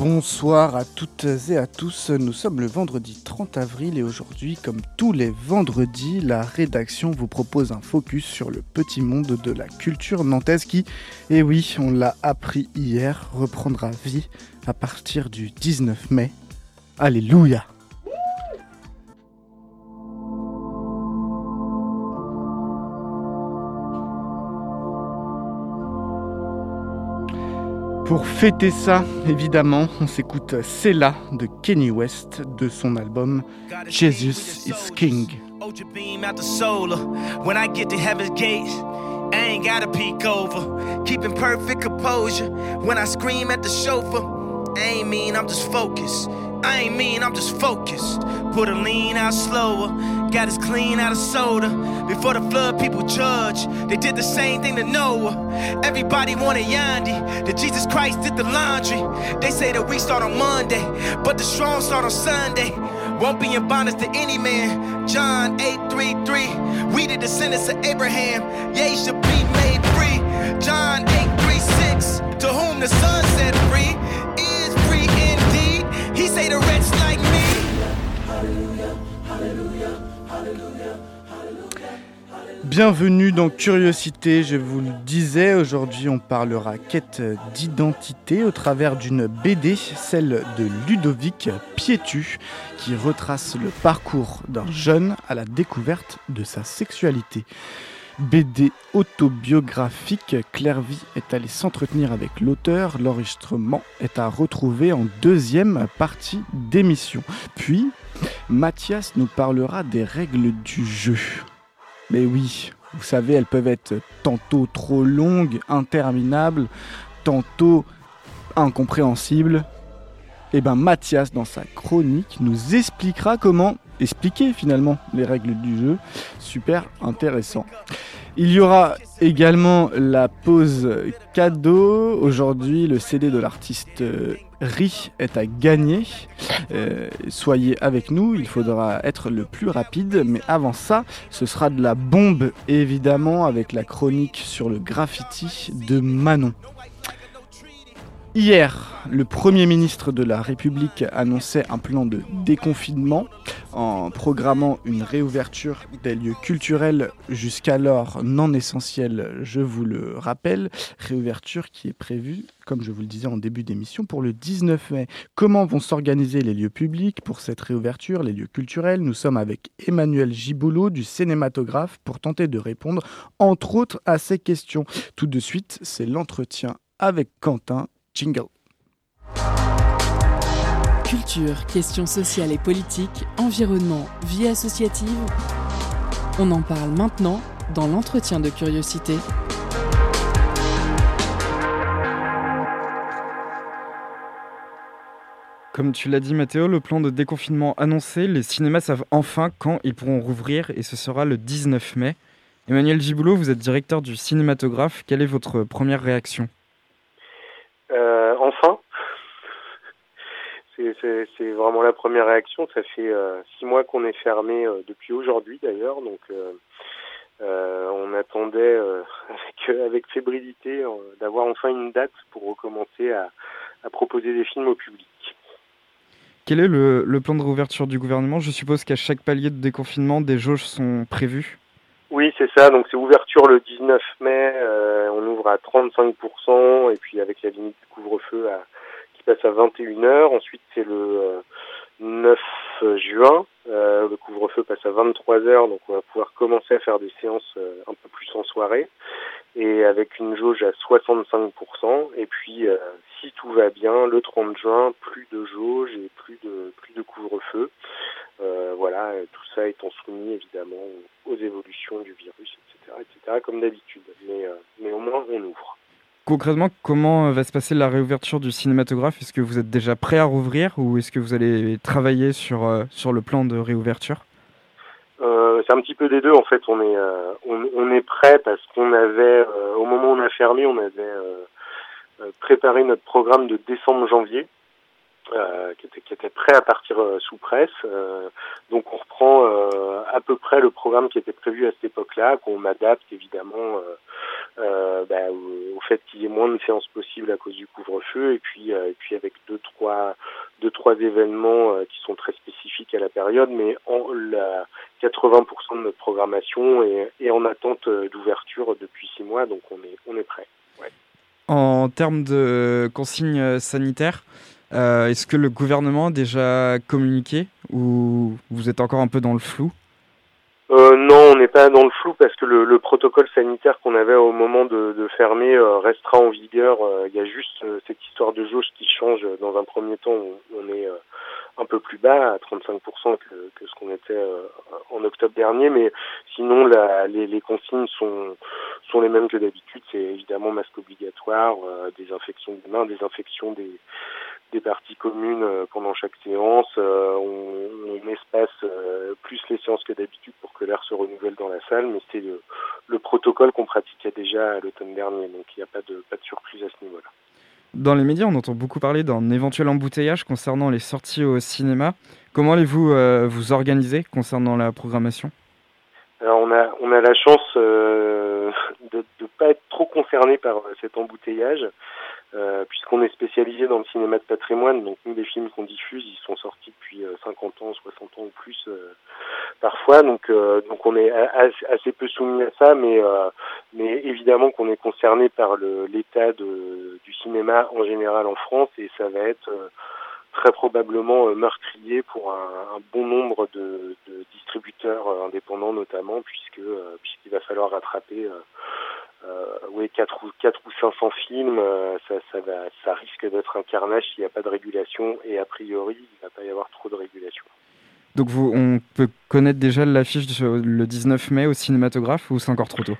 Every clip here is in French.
Bonsoir à toutes et à tous, nous sommes le vendredi 30 avril et aujourd'hui, comme tous les vendredis, la rédaction vous propose un focus sur le petit monde de la culture nantaise qui, et oui, on l'a appris hier, reprendra vie à partir du 19 mai. Alléluia Pour fêter ça, évidemment, on s'écoute C'est là de Kenny West de son album Jesus is King. When I get to heaven's gates, I ain't gotta peek over. Keeping perfect composure. When I scream at the chauffeur, I ain't mean, I'm just focused. I ain't mean, I'm just focused. Put a lean out slower, got us clean out of soda. Before the flood, people judge. They did the same thing to Noah. Everybody wanted Yandi, that Jesus Christ did the laundry. They say that we start on Monday, but the strong start on Sunday. Won't be in bondage to any man. John 8 3 3. We the descendants of Abraham, ye should be made free. John 8 3 6. To whom the Son set free Bienvenue dans Curiosité, je vous le disais, aujourd'hui on parlera quête d'identité au travers d'une BD, celle de Ludovic Pietu, qui retrace le parcours d'un jeune à la découverte de sa sexualité. BD autobiographique, Clairvy est allé s'entretenir avec l'auteur. L'enregistrement est à retrouver en deuxième partie d'émission. Puis, Mathias nous parlera des règles du jeu. Mais oui, vous savez, elles peuvent être tantôt trop longues, interminables, tantôt incompréhensibles. Et eh bien Mathias, dans sa chronique, nous expliquera comment expliquer finalement les règles du jeu. Super intéressant. Il y aura également la pause cadeau. Aujourd'hui, le CD de l'artiste euh, Ri est à gagner. Euh, soyez avec nous, il faudra être le plus rapide. Mais avant ça, ce sera de la bombe, évidemment, avec la chronique sur le graffiti de Manon. Hier, le Premier ministre de la République annonçait un plan de déconfinement en programmant une réouverture des lieux culturels jusqu'alors non essentiels, je vous le rappelle. Réouverture qui est prévue, comme je vous le disais en début d'émission, pour le 19 mai. Comment vont s'organiser les lieux publics pour cette réouverture, les lieux culturels? Nous sommes avec Emmanuel Giboulot du cinématographe pour tenter de répondre entre autres à ces questions. Tout de suite, c'est l'entretien avec Quentin Jingle. Culture, questions sociales et politiques, environnement, vie associative. On en parle maintenant dans l'entretien de curiosité. Comme tu l'as dit Mathéo, le plan de déconfinement annoncé, les cinémas savent enfin quand ils pourront rouvrir et ce sera le 19 mai. Emmanuel Giboulot, vous êtes directeur du cinématographe, quelle est votre première réaction? Euh, enfin, c'est vraiment la première réaction. Ça fait euh, six mois qu'on est fermé euh, depuis aujourd'hui d'ailleurs, donc on attendait avec, avec fébrilité d'avoir enfin une date pour recommencer à, proposer des films au public. Quel est le, le plan de réouverture du gouvernement? Je suppose qu'à chaque palier de déconfinement, des jauges sont prévues. Oui, c'est ça. Donc c'est ouverture le 19 mai. Euh, on ouvre à 35% et puis avec la limite de couvre-feu qui passe à 21h. Ensuite c'est le 9 euh, juin. Euh, le couvre-feu passe à 23h, donc on va pouvoir commencer à faire des séances un peu plus en soirée et avec une jauge à 65%. Et puis, si tout va bien, le 30 juin, plus de jauge et plus de plus de couvre-feu. Euh, voilà, tout ça étant soumis évidemment aux évolutions du virus, etc., etc., comme d'habitude. Mais, euh, mais au moins, on ouvre. concrètement, comment va se passer la réouverture du cinématographe? Est-ce que vous êtes déjà prêt à rouvrir ou est-ce que vous allez travailler sur, sur le plan de réouverture? C'est un petit peu des deux en fait. On est on, on, est prêt parce qu'on avait au moment où on a fermé, on avait préparé notre programme de décembre-janvier euh, qui, était, prêt à partir euh, sous presse. Euh, donc on reprend à peu près le programme qui était prévu à cette époque-là, qu'on adapte évidemment bah, au, fait qu'il y ait moins de séances possibles à cause du couvre-feu, et puis avec deux trois deux trois événements qui sont très spécifiques à la période, mais en la 80% de notre programmation est, est en attente d'ouverture depuis six mois, donc on est on est prêt. Ouais. En termes de consignes sanitaires, euh, est-ce que le gouvernement a déjà communiqué ou vous êtes encore un peu dans le flou euh, non, on n'est pas dans le flou parce que le, protocole sanitaire qu'on avait au moment de, fermer euh, restera en vigueur. Il y a juste cette histoire de jauge qui change. Dans un premier temps, on, est un peu plus bas, à 35% que, ce qu'on était en octobre dernier, mais sinon les, les, consignes sont, sont les mêmes que d'habitude. C'est évidemment masque obligatoire, désinfection des mains, désinfection des, des parties communes euh, pendant chaque séance. Euh, on, on, espace euh, plus les séances que d'habitude pour que l'air se renouvelle dans la salle, mais c'est le, le, protocole qu'on pratiquait déjà à l'automne dernier, donc il n'y a pas de, pas de surprise à ce niveau-là. Dans les médias, on entend beaucoup parler d'un éventuel embouteillage concernant les sorties au cinéma. Comment allez-vous vous organiser concernant la programmation? Alors on a, on a la chance de ne pas être trop concerné par cet embouteillage. Euh, puisqu'on est spécialisé dans le cinéma de patrimoine, donc nous les films qu'on diffuse, ils sont sortis depuis 50 euh, ans, 60 ans ou plus euh, parfois, donc donc on est assez peu soumis à ça, mais mais évidemment qu'on est concerné par l'état du cinéma en général en France et ça va être très probablement meurtrier pour un, un bon nombre de, de, distributeurs indépendants notamment, puisque puisqu'il va falloir rattraper euh, oui, 4 ou, 4 ou 500 films, euh, ça risque d'être un carnage s'il n'y a pas de régulation, et a priori, il ne va pas y avoir trop de régulation. Donc vous, on peut connaître déjà l'affiche le 19 mai au cinématographe ou c'est encore trop tôt?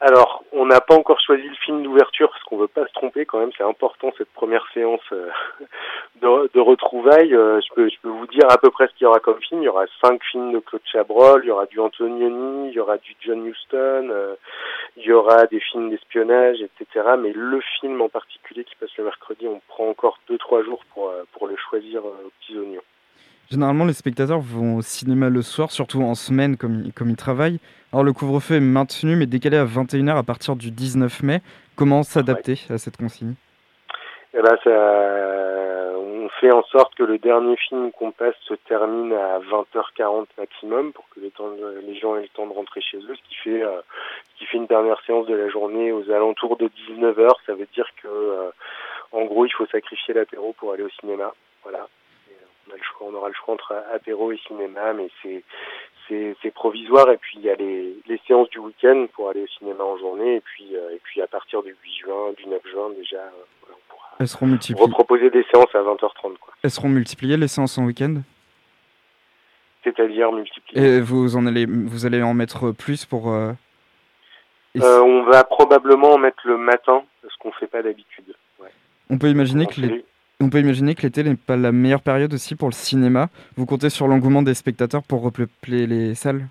Alors, on n'a pas encore choisi le film d'ouverture parce qu'on veut pas se tromper quand même. C'est important cette première séance euh, de, de, retrouvailles. Euh, je, peux, je peux vous dire à peu près ce qu'il y aura comme film. Il y aura cinq films de Claude Chabrol, il y aura du Antonioni, il y aura du John Huston, euh, il y aura des films d'espionnage, etc. Mais le film en particulier qui passe le mercredi, on prend encore deux trois jours pour pour le choisir aux petits oignons. Généralement, les spectateurs vont au cinéma le soir, surtout en semaine comme, comme ils travaillent. Alors le couvre-feu est maintenu mais décalé à 21h à partir du 19 mai. Comment s'adapter à cette consigne? Eh ben, ça, On fait en sorte que le dernier film qu'on passe se termine à 20h40 maximum pour que les, temps les gens aient le temps de rentrer chez eux, ce qui fait, euh, ce qui fait une dernière séance de la journée aux alentours de 19h. Ça veut dire que euh, en gros il faut sacrifier l'apéro pour aller au cinéma. Voilà on, a le choix, on aura le choix entre apéro et cinéma, mais c'est c'est provisoire. Et puis il y a les, les séances du week-end pour aller au cinéma en journée. Et puis euh, et puis à partir du 8 juin, du 9 juin déjà, euh, on pourra Elles seront multipliées. reproposer des séances à 20h30. Quoi. Elles seront multipliées les séances en week-end? C'est-à-dire multipliées. Et vous en allez vous allez en mettre plus pour. Euh... On va probablement en mettre le matin, ce qu'on fait pas d'habitude. Ouais. On peut imaginer que les, on peut imaginer que l'été n'est pas la meilleure période aussi pour le cinéma. Vous comptez sur l'engouement des spectateurs pour repeupler les salles?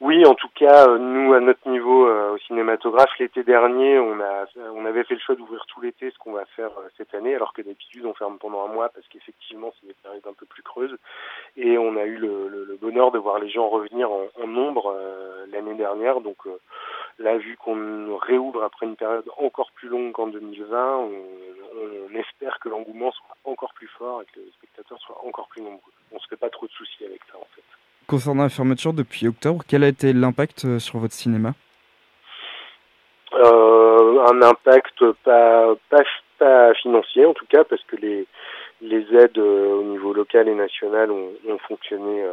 Oui, en tout cas, euh, nous, à notre niveau, euh, au cinématographe, l'été dernier, on, a, on avait fait le choix d'ouvrir tout l'été, ce qu'on va faire euh, cette année, alors que d'habitude, on ferme pendant un mois, parce qu'effectivement, c'est des périodes un peu plus creuses. Et on a eu le, bonheur de voir les gens revenir en, en nombre l'année dernière. Donc là, vu qu'on réouvre après une période encore plus longue qu'en 2020, on, on espère que l'engouement soit encore plus fort et que les spectateurs soient encore plus nombreux. On se fait pas trop de soucis avec ça, en fait. Concernant la fermeture depuis octobre, quel a été l'impact euh, sur votre cinéma? Euh, Un impact pas, pas, financier en tout cas, parce que les, les aides euh, au niveau local et national ont, fonctionné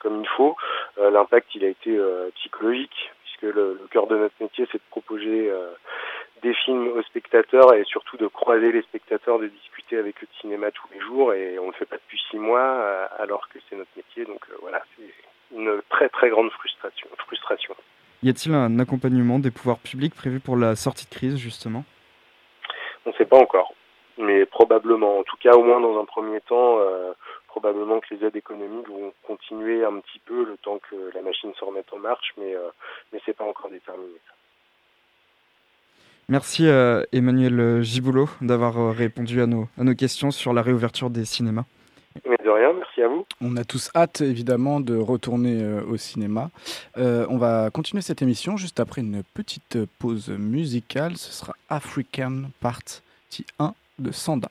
comme il faut. l'impact il a été psychologique, puisque le, le, cœur de notre métier c'est de proposer des films aux spectateurs et surtout de croiser les spectateurs, de discuter avec eux de cinéma tous les jours et on ne le fait pas depuis six mois alors que c'est notre métier. Donc voilà, c'est une très très grande frustration. frustration. Y a-t-il un accompagnement des pouvoirs publics prévu pour la sortie de crise, justement? On ne sait pas encore, mais probablement. En tout cas, au moins dans un premier temps, euh, probablement que les aides économiques vont continuer un petit peu le temps que la machine se remette en marche, mais, euh, mais ce n'est pas encore déterminé. Merci euh, Emmanuel Giboulot d'avoir répondu à nos, à nos questions sur la réouverture des cinémas. Mais de rien, merci à vous. On a tous hâte évidemment de retourner euh, au cinéma. Euh, on va continuer cette émission juste après une petite pause musicale. Ce sera African Party 1 de Sanda.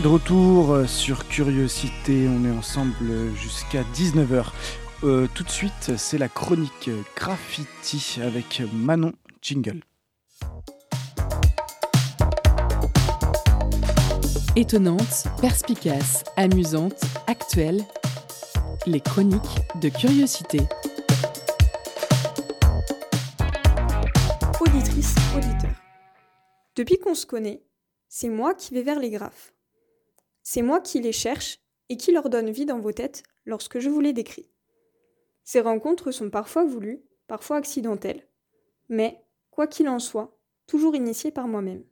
Est de retour sur Curiosité, on est ensemble jusqu'à 19h. Euh, tout de suite, c'est la chronique graffiti avec Manon Jingle. Étonnante, perspicace, amusante, actuelle, les chroniques de Curiosité. Auditrice, auditeur. Depuis qu'on se connaît, c'est moi qui vais vers les graphes. C'est moi qui les cherche et qui leur donne vie dans vos têtes lorsque je vous les décris. Ces rencontres sont parfois voulues, parfois accidentelles, mais, quoi qu'il en soit, toujours initiées par moi-même.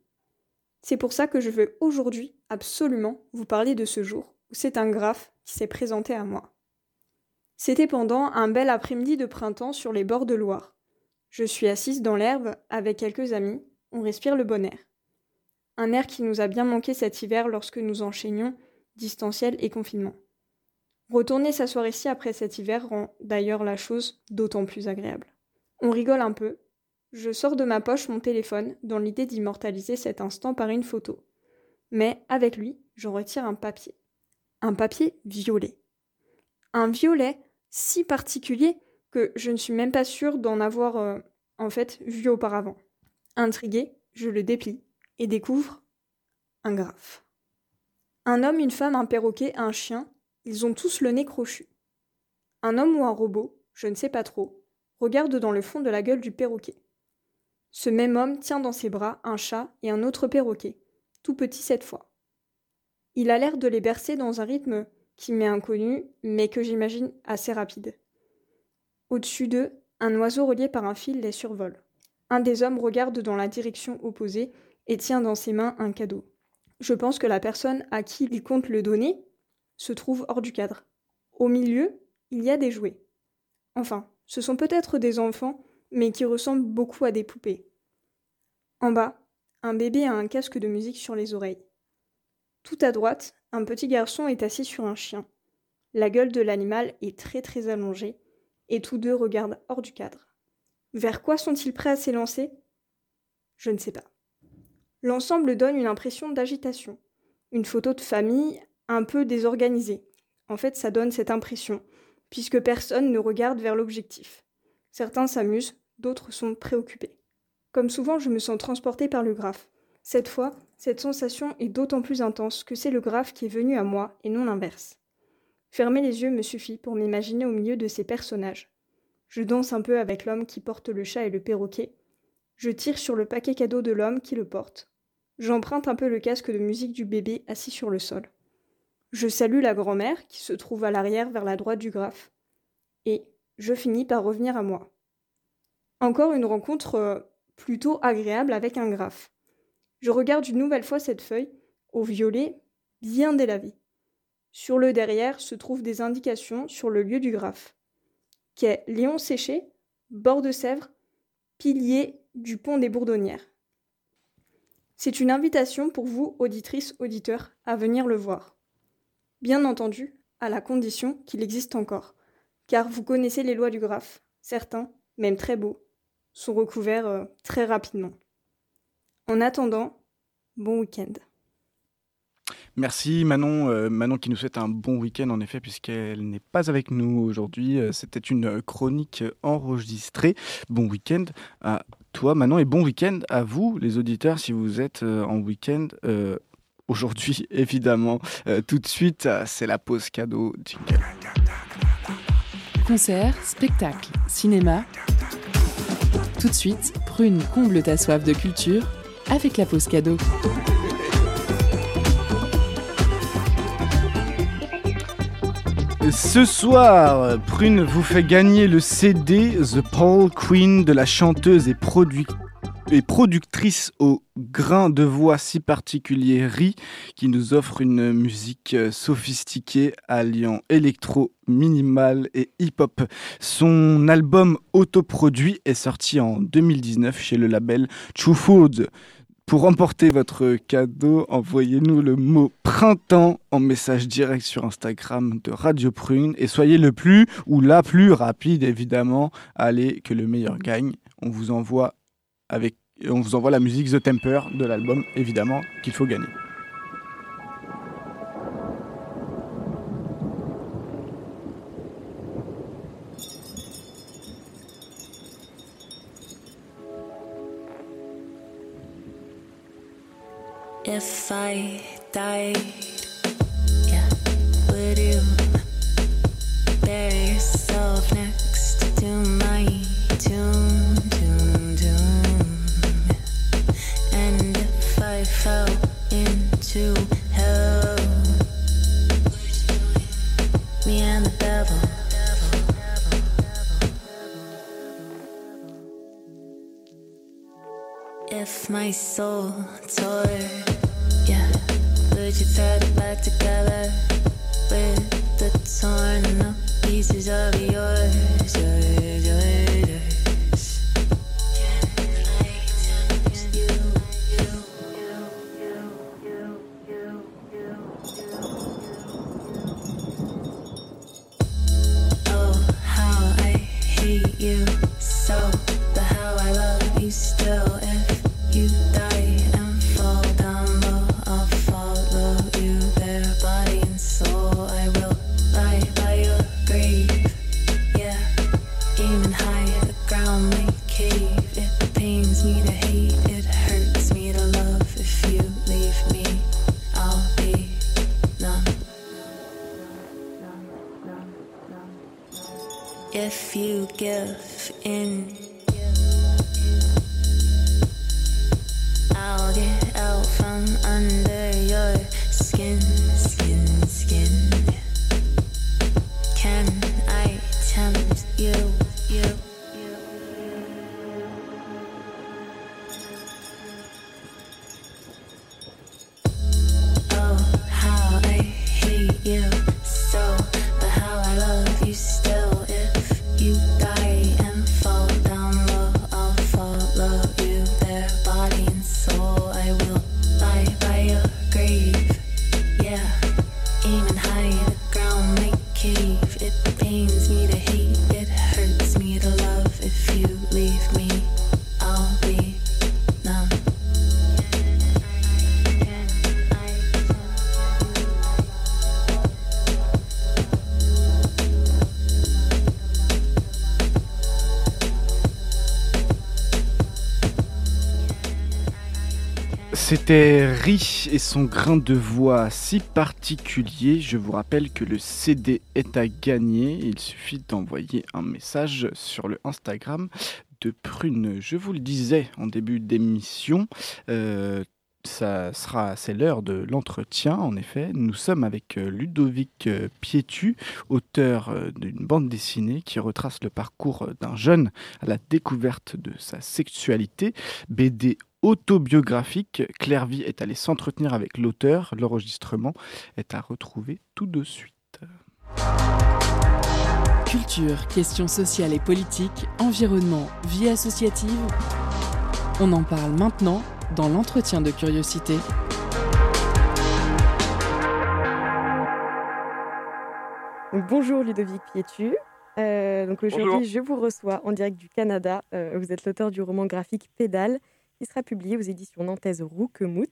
C'est pour ça que je veux aujourd'hui absolument vous parler de ce jour où c'est un graphe qui s'est présenté à moi. C'était pendant un bel après-midi de printemps sur les bords de Loire. Je suis assise dans l'herbe avec quelques amis, on respire le bon air un air qui nous a bien manqué cet hiver lorsque nous enchaînions distanciel et confinement. Retourner s'asseoir ici après cet hiver rend d'ailleurs la chose d'autant plus agréable. On rigole un peu. Je sors de ma poche mon téléphone dans l'idée d'immortaliser cet instant par une photo. Mais avec lui, j'en retire un papier. Un papier violet. Un violet si particulier que je ne suis même pas sûre d'en avoir euh, en fait vu auparavant. Intrigué, je le déplie et découvre un graphe. Un homme, une femme, un perroquet, un chien ils ont tous le nez crochu. Un homme ou un robot, je ne sais pas trop, regarde dans le fond de la gueule du perroquet. Ce même homme tient dans ses bras un chat et un autre perroquet, tout petit cette fois. Il a l'air de les bercer dans un rythme qui m'est inconnu, mais que j'imagine assez rapide. Au-dessus d'eux, un oiseau relié par un fil les survole. Un des hommes regarde dans la direction opposée et tient dans ses mains un cadeau. Je pense que la personne à qui il compte le donner se trouve hors du cadre. Au milieu, il y a des jouets. Enfin, ce sont peut-être des enfants, mais qui ressemblent beaucoup à des poupées. En bas, un bébé a un casque de musique sur les oreilles. Tout à droite, un petit garçon est assis sur un chien. La gueule de l'animal est très très allongée, et tous deux regardent hors du cadre. Vers quoi sont-ils prêts à s'élancer? Je ne sais pas. L'ensemble donne une impression d'agitation. Une photo de famille un peu désorganisé. En fait, ça donne cette impression, puisque personne ne regarde vers l'objectif. Certains s'amusent, d'autres sont préoccupés. Comme souvent, je me sens transporté par le graphe. Cette fois, cette sensation est d'autant plus intense que c'est le graphe qui est venu à moi et non l'inverse. Fermer les yeux me suffit pour m'imaginer au milieu de ces personnages. Je danse un peu avec l'homme qui porte le chat et le perroquet. Je tire sur le paquet cadeau de l'homme qui le porte. J'emprunte un peu le casque de musique du bébé assis sur le sol. Je salue la grand-mère qui se trouve à l'arrière vers la droite du graphe. Et je finis par revenir à moi. Encore une rencontre euh, plutôt agréable avec un graphe. Je regarde une nouvelle fois cette feuille, au violet, bien délavée. Sur le derrière se trouvent des indications sur le lieu du graphe. Quai Léon Séché, bord de Sèvres, pilier du pont des Bourdonnières. C'est une invitation pour vous, auditrices, auditeurs, à venir le voir. Bien entendu, à la condition qu'il existe encore, car vous connaissez les lois du graphe, certains, même très beaux, sont recouverts euh, très rapidement. En attendant, bon week-end. Merci Manon, euh, Manon qui nous souhaite un bon week-end en effet puisqu'elle n'est pas avec nous aujourd'hui. Euh, c'était une chronique enregistrée. Bon week-end à toi Manon et bon week-end à vous les auditeurs si vous êtes en week-end aujourd'hui, évidemment. Euh, tout de suite, euh, c'est la pause cadeau. Concert, spectacle, cinéma. Tout de suite, Prune comble ta soif de culture avec la pause cadeau. Ce soir, Prune vous fait gagner le CD The Paul Queen de la chanteuse et productrice au grain de voix si particulier Ri, qui nous offre une musique euh, sophistiquée alliant électro, minimal et hip-hop. Son album autoproduit est sorti en 2019 chez le label True. Pour remporter votre cadeau, envoyez-nous le mot printemps en message direct sur Instagram de Radio Prune et soyez le plus ou la plus rapide évidemment. Allez, que le meilleur gagne. On vous envoie avec, on vous envoie la musique The Temper de l'album, évidemment, qu'il faut gagner. If I died, yeah, would you bury yourself next to my tomb? tomb, tomb? And if I fell into hell. Me and the devil. If my soul tore, Back together with the torn up pieces of yours? Oh, how I hate you give Et son grain de voix si particulier. Je vous rappelle que le CD est à gagner. Il suffit d'envoyer un message sur le Instagram de Prune. Je vous le disais en début d'émission. euh, ça sera, c'est l'heure de l'entretien. En effet, nous sommes avec euh, Ludovic euh, Pietu, auteur d'une bande dessinée qui retrace le parcours d'un jeune à la découverte de sa sexualité. BD autobiographique. Claire Vie est allée s'entretenir avec l'auteur. L'enregistrement est à retrouver tout de suite. Culture, questions sociales et politiques, environnement, vie associative. On en parle maintenant dans l'entretien de curiosité. Donc, bonjour Ludovic Pietu. Euh, donc aujourd'hui, je vous reçois en direct du Canada. Euh, vous êtes l'auteur du roman graphique Pédale, qui sera publié aux éditions nantaises Rouquemout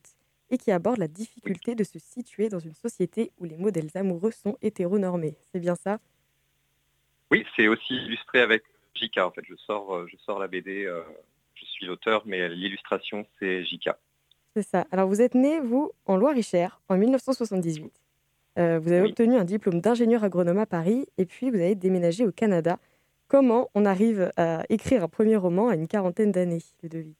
et qui aborde la difficulté de se situer dans une société où les modèles amoureux sont hétéronormés. C'est bien ça? Oui, c'est aussi illustré avec JK. En fait, je sors, euh, je sors la BD. euh, je suis l'auteur, mais l'illustration c'est JK. C'est ça. Alors vous êtes né, vous, en Loire-et-Cher, en 1978. Euh, vous avez Oui. obtenu un diplôme d'ingénieur agronome à Paris et puis vous avez déménagé au Canada. Comment on arrive à écrire un premier roman à une quarantaine d'années, Ludovic?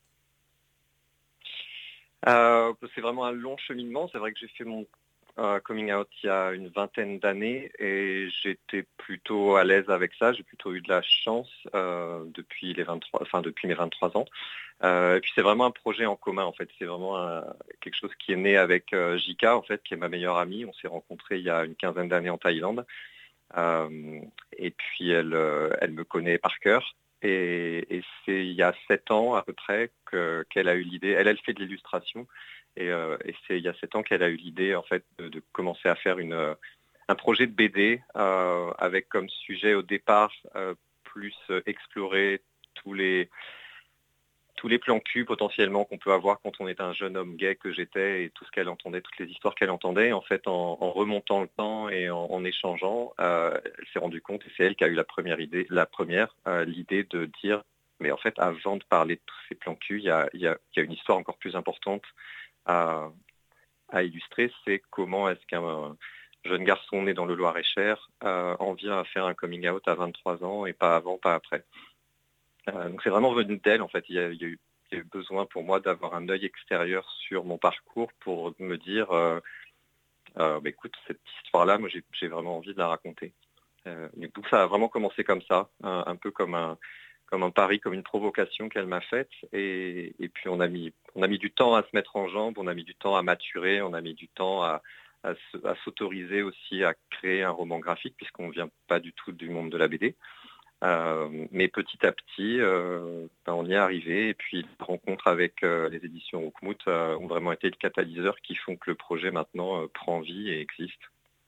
C'est vraiment un long cheminement. C'est vrai que j'ai fait mon euh, coming out il y a une vingtaine d'années et j'étais plutôt à l'aise avec ça. J'ai plutôt eu de la chance euh, depuis les 23, enfin depuis mes 23 ans. Euh, et puis c'est vraiment un projet en commun en fait. C'est vraiment quelque chose qui est né avec euh, Jika en fait, qui est ma meilleure amie. On s'est rencontrés il y a une quinzaine d'années en Thaïlande. Euh, et puis euh, elle me connaît par cœur. Et, c'est il y a sept ans à peu près que- qu'elle a eu l'idée. Elle, fait de l'illustration. Et, euh, et c'est il y a sept ans qu'elle a eu l'idée en fait de, commencer à faire euh, un projet de BD euh, avec comme sujet au départ plus explorer tous les tous les plans cul potentiellement qu'on peut avoir quand on est un jeune homme gay que j'étais et tout ce qu'elle entendait, toutes les histoires qu'elle entendait. En fait, en, remontant le temps et en, échangeant, euh, elle s'est rendue compte et c'est elle qui a eu la première idée, la première euh, l'idée de dire, mais en fait, avant de parler de tous ces plans cul, il y a une histoire encore plus importante à, à illustrer, c'est comment est-ce qu'un jeune garçon né dans le Loir-et-Cher euh, en vient à faire un coming out à 23 ans et pas avant, pas après. Euh, donc c'est vraiment venu d'elle en fait. Il y, a, eu, besoin pour moi d'avoir un œil extérieur sur mon parcours pour me dire, euh, euh, bah, écoute, cette histoire-là, moi j'ai vraiment envie de la raconter. Euh, donc ça a vraiment commencé comme ça, un, peu comme un, comme un pari, comme une provocation qu'elle m'a faite. Et, puis on a, mis, on a mis du temps à se mettre en jambe, on a mis du temps à maturer, on a mis du temps à, à s'autoriser aussi à créer un roman graphique, puisqu'on ne vient pas du tout du monde de la BD. Euh, mais petit à petit, euh, ben, on y est arrivé. Et puis les rencontres avec euh, les éditions Roukmout euh, ont vraiment été le catalyseur qui font que le projet maintenant prend vie et existe.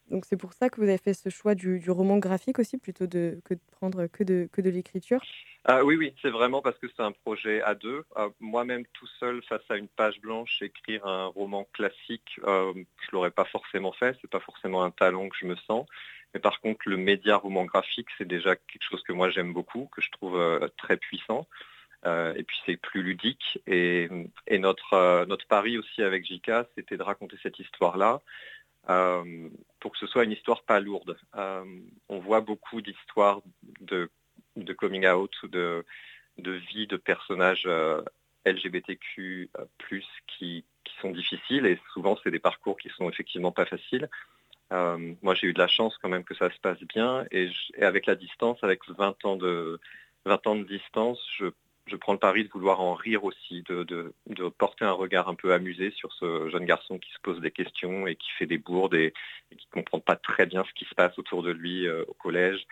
Donc c'est pour ça que vous avez fait ce choix du, du roman graphique aussi, plutôt de, que de prendre que de, que de l'écriture? Ah oui, oui, c'est vraiment parce que c'est un projet à deux. Euh, Moi-même, tout seul, face à une page blanche, écrire un roman classique, je l'aurais pas forcément fait. C'est pas forcément un talent que je me sens. Mais par contre, le média roman graphique, c'est déjà quelque chose que moi j'aime beaucoup, que je trouve euh, très puissant. et puis c'est plus ludique. Et, notre, notre pari aussi avec JK, c'était de raconter cette histoire-là pour que ce soit une histoire pas lourde. on voit beaucoup d'histoires de, coming out ou de, de vie de personnages LGBTQ qui, qui sont difficiles et souvent c'est des parcours qui sont effectivement pas faciles. Euh, moi j'ai eu de la chance quand même que ça se passe bien et, avec la distance, avec 20 ans de, 20 ans de distance, je, prends le pari de vouloir en rire aussi, de, porter un regard un peu amusé sur ce jeune garçon qui se pose des questions et qui fait des bourdes et, qui ne comprend pas très bien ce qui se passe autour de lui euh, au collège.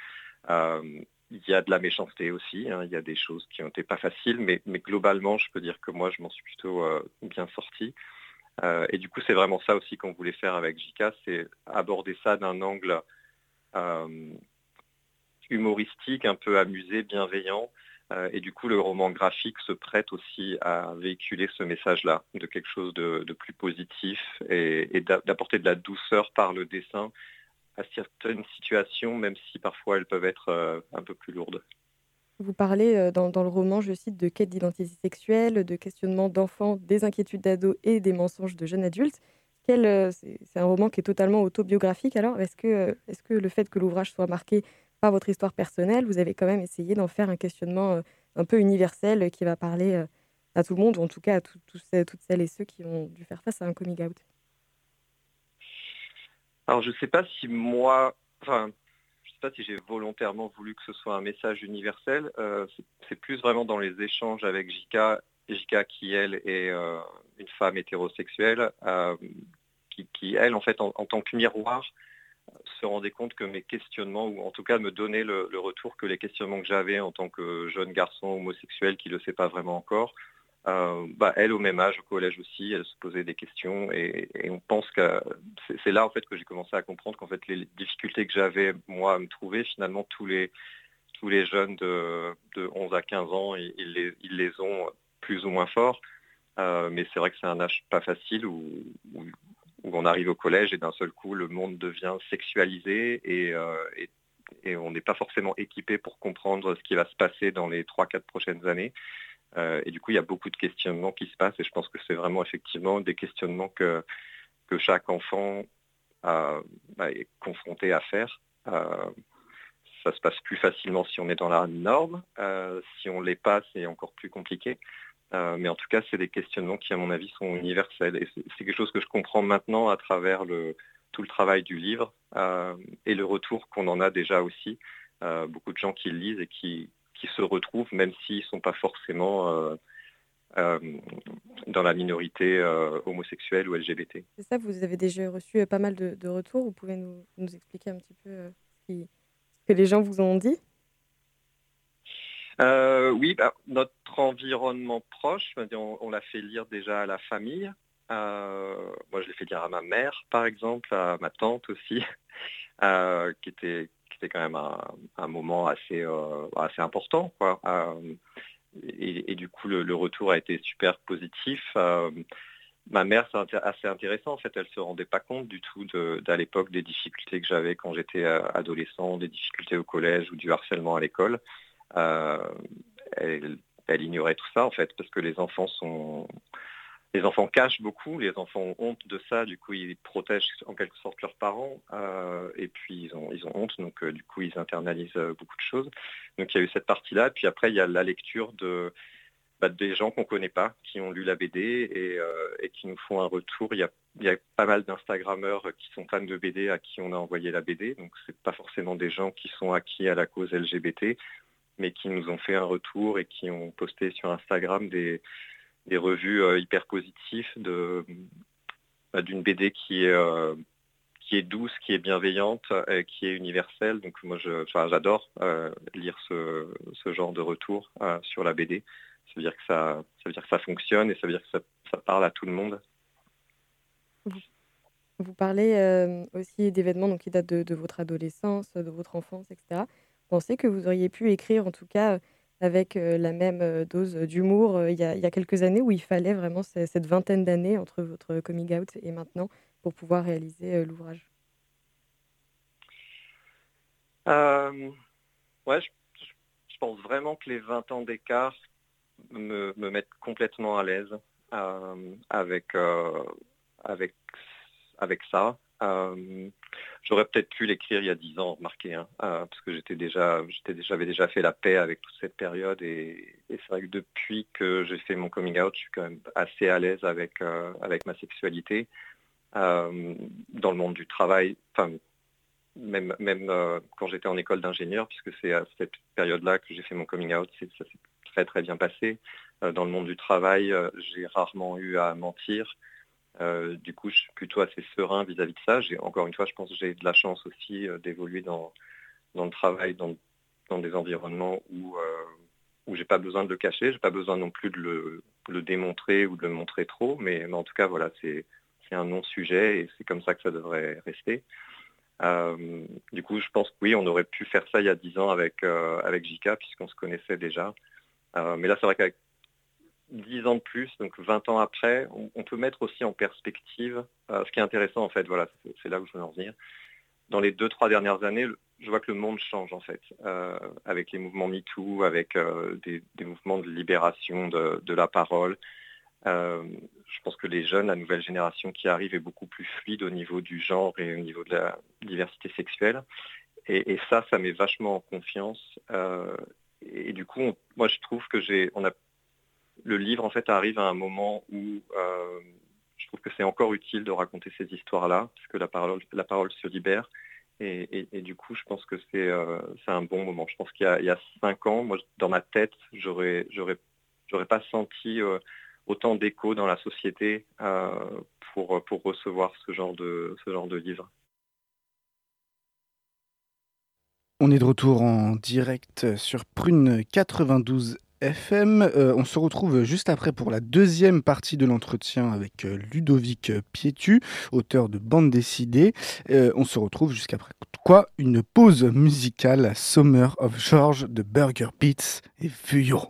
Euh, il y a de la méchanceté aussi, hein. il y a des choses qui ont été pas faciles, mais, globalement, je peux dire que moi, je m'en suis plutôt bien sorti. Euh, et du coup, c'est vraiment ça aussi qu'on voulait faire avec JK, c'est aborder ça d'un angle euh, humoristique, un peu amusé, bienveillant. et du coup, le roman graphique se prête aussi à véhiculer ce message-là, de quelque chose de, plus positif et d'apporter de la douceur par le dessin à certaines situations, même si parfois elles peuvent être euh, un peu plus lourdes. Vous parlez euh, dans, le roman, je cite, de quête d'identité sexuelle, de questionnement d'enfants, des inquiétudes d'ados et des mensonges de jeunes adultes. Euh, c'est un roman qui est totalement autobiographique. Alors, est-ce que, le fait que l'ouvrage soit marqué par votre histoire personnelle, vous avez quand même essayé d'en faire un questionnement un peu universel qui va parler à tout le monde, ou en tout cas à toutes celles et ceux qui ont dû faire face à un coming out? Alors je ne sais pas si moi, enfin, sais pas si j'ai volontairement voulu que ce soit un message universel. Euh, c'est plus vraiment dans les échanges avec Jika, Jika qui elle est euh, une femme hétérosexuelle, euh, qui, elle en fait en, tant que miroir se rendait compte que mes questionnements, ou en tout cas me donnait le, le retour que les questionnements que j'avais en tant que jeune garçon homosexuel qui ne le sait pas vraiment encore, euh, bah, elle, au même âge, au collège aussi, elle se posait des questions et, on pense que c'est là en fait que j'ai commencé à comprendre qu'en fait les difficultés que j'avais moi à me trouver, finalement tous les tous les jeunes de, 11 à 15 ans, ils, les, ont plus ou moins forts. Euh, mais c'est vrai que c'est un âge pas facile où, on arrive au collège et d'un seul coup le monde devient sexualisé euh, et on n'est pas forcément équipé pour comprendre ce qui va se passer dans les 3-4 prochaines années. Euh, et du coup, il y a beaucoup de questionnements qui se passent et je pense que c'est vraiment effectivement des questionnements que, que chaque enfant bah, est confronté à faire. Euh, ça se passe plus facilement si on est dans la norme. Euh, si on ne l'est pas, c'est encore plus compliqué. mais en tout cas, c'est des questionnements qui, à mon avis, sont universels. Et c'est quelque chose que je comprends maintenant à travers tout le travail du livre et le retour qu'on en a déjà aussi. beaucoup de gens qui le lisent et qui, qui se retrouvent, même s'ils ne sont pas forcément euh, euh, dans la minorité euh, homosexuelle ou LGBT. C'est ça, vous avez déjà reçu pas mal de, retours. Vous pouvez nous, expliquer un petit peu ce, que les gens vous ont dit? Oui, bah, notre environnement proche, on, l'a fait lire déjà à la famille. moi, je l'ai fait lire à ma mère, par exemple, à ma tante aussi, qui était c'était quand même un, moment assez, euh, assez important. Quoi. Euh, et, du coup, le, retour a été super positif. Euh, ma mère, c'est assez intéressant. En fait, elle se rendait pas compte du tout d'à l'époque des difficultés que j'avais quand j'étais adolescent, des difficultés au collège ou du harcèlement à l'école. elle, elle, ignorait tout ça en fait parce que les enfants sont les enfants cachent beaucoup, les enfants ont honte de ça, du coup ils protègent en quelque sorte leurs parents, euh, et puis ils ont, ils ont honte, donc euh, du coup ils internalisent euh, beaucoup de choses. Donc il y a eu cette partie-là, puis après il y a la lecture de, bah, des gens qu'on ne connaît pas, qui ont lu la BD et, qui nous font un retour. Il y a, il y a pas mal d'Instagrammeurs qui sont fans de BD à qui on a envoyé la BD, donc c'est pas forcément des gens qui sont acquis à la cause LGBT, mais qui nous ont fait un retour et qui ont posté sur Instagram des des revues euh, hyper positives de bah, d'une BD qui est euh, qui est douce, qui est bienveillante, qui est universelle. Donc moi, je, j'adore euh, lire ce, ce, genre de retour sur la BD. Ça veut dire que ça, ça veut dire que ça fonctionne et ça veut dire que ça, ça parle à tout le monde. Vous parlez aussi d'événements donc, qui datent de, de, votre adolescence, de votre enfance, etc. Vous pensez que vous auriez pu écrire, en tout cas, avec la même dose d'humour il, y a quelques années où il fallait vraiment cette vingtaine d'années entre votre coming out et maintenant pour pouvoir réaliser l'ouvrage? Ouais, je, pense vraiment que les 20 ans d'écart me, mettre complètement à l'aise avec, avec, avec ça. J'aurais peut-être pu l'écrire il y a dix ans, remarquez, hein, parce que j'avais déjà fait la paix avec toute cette période et, c'est vrai que depuis que j'ai fait mon coming out, je suis quand même assez à l'aise avec, avec ma sexualité. dans le monde du travail, même, même euh, quand j'étais en école d'ingénieur, puisque c'est à cette période-là que j'ai fait mon coming out, ça s'est très très bien passé. Euh, dans le monde du travail, euh, j'ai rarement eu à mentir. Du coup, je suis plutôt assez serein vis-à-vis de ça. Encore une fois, je pense que j'ai de la chance aussi d'évoluer dans, dans le travail, dans, dans des environnements où, où j'ai pas besoin de le cacher, j'ai pas besoin non plus de le, le, démontrer ou de le montrer trop, mais, en tout cas, voilà, c'est, un non-sujet et c'est comme ça que ça devrait rester. Euh, du coup, je pense que oui, on aurait pu faire ça il y a 10 ans avec, euh, avec Jika, puisqu'on se connaissait déjà. Euh, mais là, c'est vrai qu'avec 10 ans de plus, donc 20 ans après, on, peut mettre aussi en perspective, ce qui est intéressant en fait, voilà, c'est là où je veux en venir. Dans les deux, trois dernières années, je vois que le monde change en fait, avec les mouvements MeToo, avec des, mouvements de libération de, la parole, euh, je pense que les jeunes, la nouvelle génération qui arrive est beaucoup plus fluide au niveau du genre et au niveau de la diversité sexuelle. Et, ça, ça met vachement en confiance. Euh, et, du coup, moi, je trouve que j'ai, le livre en fait arrive à un moment où euh, je trouve que c'est encore utile de raconter ces histoires-là, parce que la parole, se libère. Et, du coup, je pense que c'est un bon moment. Je pense qu'il y, a cinq ans, moi, dans ma tête, j'aurais pas senti autant d'écho dans la société euh, pour, recevoir ce genre de, ce genre de livre. On est de retour en direct sur Prune 92 FM. Euh, on se retrouve juste après pour la deuxième partie de l'entretien avec euh, Ludovic Pietu, auteur de Bande décidée. on se retrouve jusqu'après quoi? Une pause musicale Summer of George de Burger Beats et Fuyo.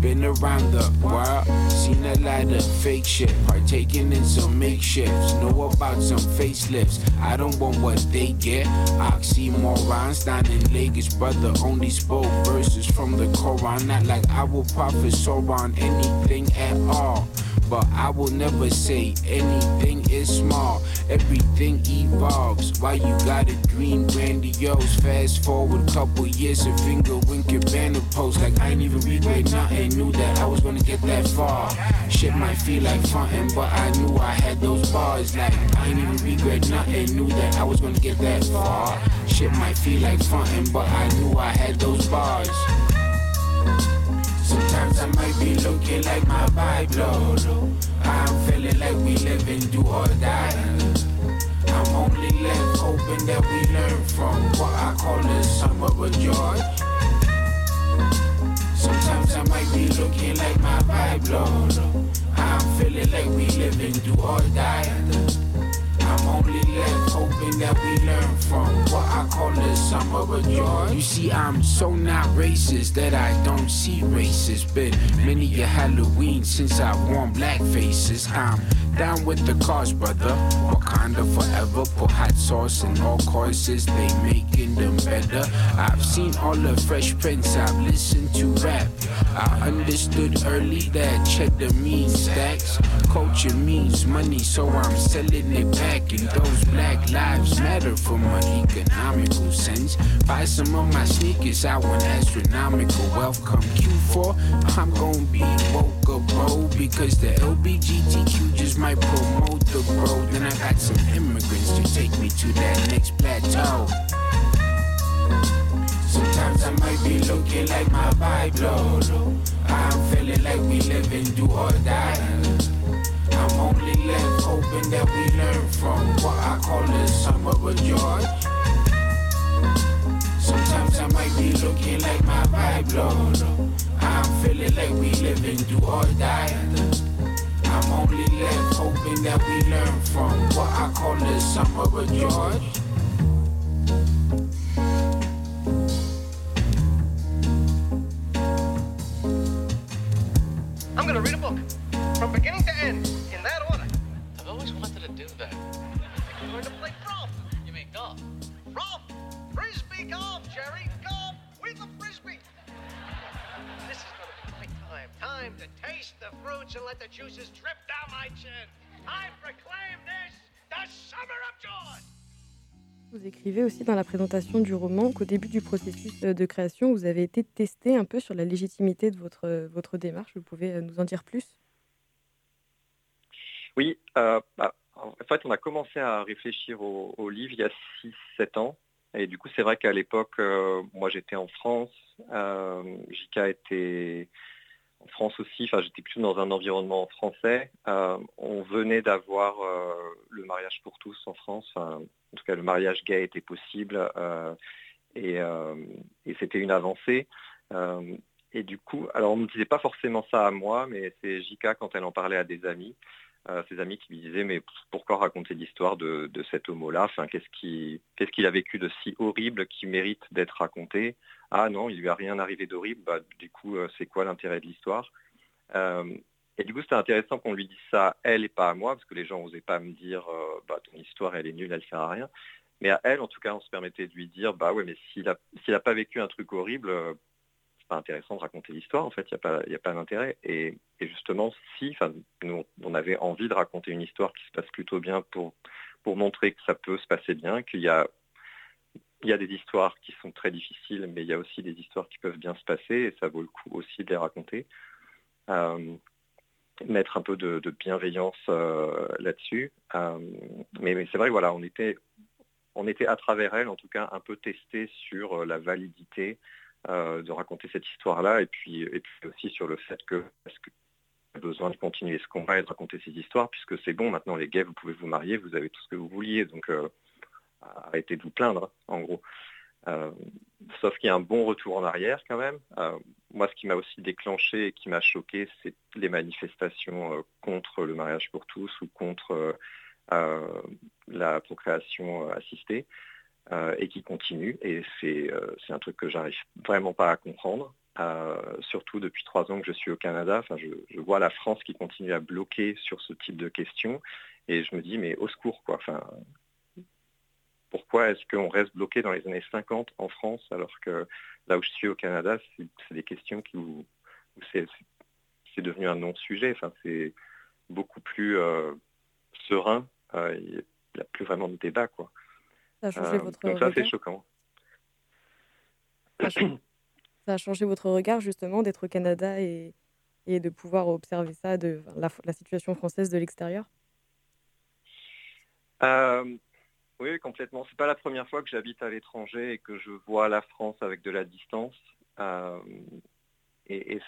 Been around the world, seen a lot of fake shit, partaking in some makeshifts. Know about some facelifts. I don't want what they get. Oxymorons down in Lagos, brother only spoke verses from the Quran. Not like I will prophet on anything at all but I will never say anything is small. Everything evolves. Why you got a dream grandiose? Fast forward a couple years, a finger winking banner post. Like I ain't even regret nothing. Knew that I was gonna get that far. Shit might feel like frontin', but I knew I had those bars. Like I ain't even regret nothing. Knew that I was gonna get that far. Shit might feel like frontin', but I knew I had those bars. Sometimes I might be looking like my vibe low. I'm feeling like we live and do or die. I'm only left hoping that we learn from what I call the summer of joy. Sometimes I might be looking like my vibe low. I'm feeling like we live and do or die. I'm only left hoping that we learn from what I call the summer of joy. You see, I'm so not racist that I don't see races. Been many a Halloween since I've worn black faces. I'm down with the cause, brother. Wakanda forever. Put hot sauce in all courses, they making them better. I've seen all the fresh prints, I've listened to rap. I understood early that cheddar means stacks. Culture means money, so I'm selling it back. Those black lives matter from an economical sense. Buy some of my sneakers, I want astronomical wealth. Come Q4, I'm gonna be woke up, bro, because the LBGTQ just might promote the road. Then I got some immigrants to take me to that next plateau. Sometimes I might be looking like my vibe low. I'm feeling like we live and do or die. I'm only left hoping that we learn from what I call the summer of joy. Sometimes I might be looking like my vibe low. I'm feeling like we live and do or die. I'm only left hoping that we learn from what I call the summer of joy. Aussi dans la présentation du roman qu'au début du processus de création, vous avez été testé un peu sur la légitimité de votre, votre démarche. Vous pouvez nous en dire plus? Oui, euh, bah, en fait, on a commencé à réfléchir au, livre il y a 6-7 ans. Et du coup, c'est vrai qu'à l'époque, euh, moi j'étais en France, euh, Jika était en France aussi, enfin j'étais plutôt dans un environnement français. Euh, on venait d'avoir euh, le mariage pour tous en France, en tout cas le mariage gay était possible euh, et, euh, et c'était une avancée. Euh, et du coup, alors on ne disait pas forcément ça à moi, mais c'est Jika quand elle en parlait à des amis ses amis qui lui disaient mais pourquoi raconter l'histoire de, cet homo-là? Qu'est-ce qu'il a vécu de si horrible qui mérite d'être raconté? Ah non, il lui a rien arrivé d'horrible, bah, du coup c'est quoi l'intérêt de l'histoire? Et du coup c'était intéressant qu'on lui dise ça à elle et pas à moi, parce que les gens n'osaient pas me dire euh, bah, ton histoire elle est nulle, elle sert à rien. Mais à elle en tout cas on se permettait de lui dire bah ouais mais s'il a s'il a pas vécu un truc horrible euh, pas intéressant de raconter l'histoire, en fait, il n'y a pas, pas d'intérêt. Et, justement, si, nous, on avait envie de raconter une histoire qui se passe plutôt bien pour, pour montrer que ça peut se passer bien, qu'il y a, y a des histoires qui sont très difficiles, mais il y a aussi des histoires qui peuvent bien se passer, et ça vaut le coup aussi de les raconter. Euh, mettre un peu de, bienveillance euh, là-dessus. Euh, mais, c'est vrai, voilà, on était, on était à travers elle, en tout cas, un peu testé sur la validité euh, de raconter cette histoire-là. Et puis, et puis aussi sur le fait que est-ce que besoin de continuer ce combat et de raconter ces histoires puisque c'est bon maintenant les gays vous pouvez vous marier vous avez tout ce que vous vouliez. Donc euh, arrêtez de vous plaindre en gros. Euh, sauf qu'il y a un bon retour en arrière quand même. Euh, moi ce qui m'a aussi déclenché et qui m'a choqué c'est les manifestations contre le mariage pour tous ou contre la procréation assistée euh, et qui continue. Et c'est euh, un truc que j'arrive vraiment pas à comprendre. Euh, surtout depuis trois ans que je suis au Canada, enfin, je, je, vois la France qui continue à bloquer sur ce type de questions. Et je me dis, mais au secours, quoi. Enfin, pourquoi est-ce qu'on reste bloqué dans les années 50 en France alors que là où je suis au Canada, c'est des questions qui où c'est devenu un non-sujet. Enfin, c'est beaucoup plus euh, serein. Euh, il n'y a plus vraiment de débat, quoi. Ça a changé euh, votre donc ça, c'est choquant. Ça a, changé, ça a changé votre regard, justement, d'être au Canada et, et de pouvoir observer ça, de la, la situation française de l'extérieur? Oui, complètement. C'est pas la première fois que j'habite à l'étranger et que je vois la France avec de la distance. Euh, et,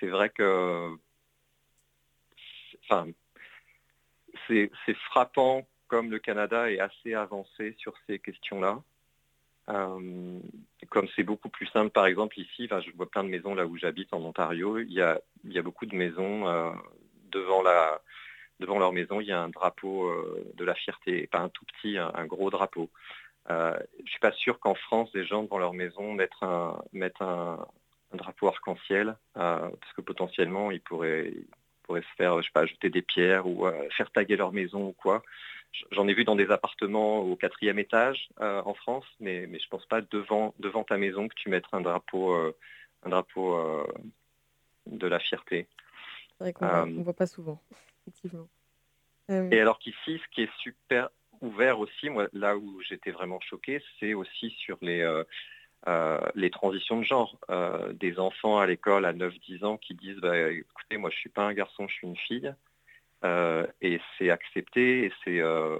c'est vrai que... Enfin, c'est frappant comme le Canada est assez avancé sur ces questions-là. Euh, comme c'est beaucoup plus simple, par exemple ici, je vois plein de maisons là où j'habite en Ontario, il y a, il y a beaucoup de maisons euh, devant la devant leur maison, il y a un drapeau euh, de la fierté, pas un tout petit, un, un gros drapeau. Euh, je suis pas sûr qu'en France, des gens devant leur maison mettent un mettent un, un drapeau arc-en-ciel, euh, parce que potentiellement ils pourraient, ils pourraient se faire, je sais pas, jeter des pierres ou euh, faire taguer leur maison ou quoi. J'en ai vu dans des appartements au quatrième étage en France, mais, mais je pense pas devant, devant ta maison que tu mettras un drapeau, un drapeau de la fierté. C'est vrai qu'on ne voit pas souvent, effectivement. Et alors qu'ici, ce qui est super ouvert aussi, moi, là où j'étais vraiment choqué, c'est aussi sur les, euh, les transitions de genre. Euh, des enfants à l'école à 9-10 ans qui disent bah, écoutez, moi je suis pas un garçon, je suis une fille. Euh, et c'est accepté et c'est euh,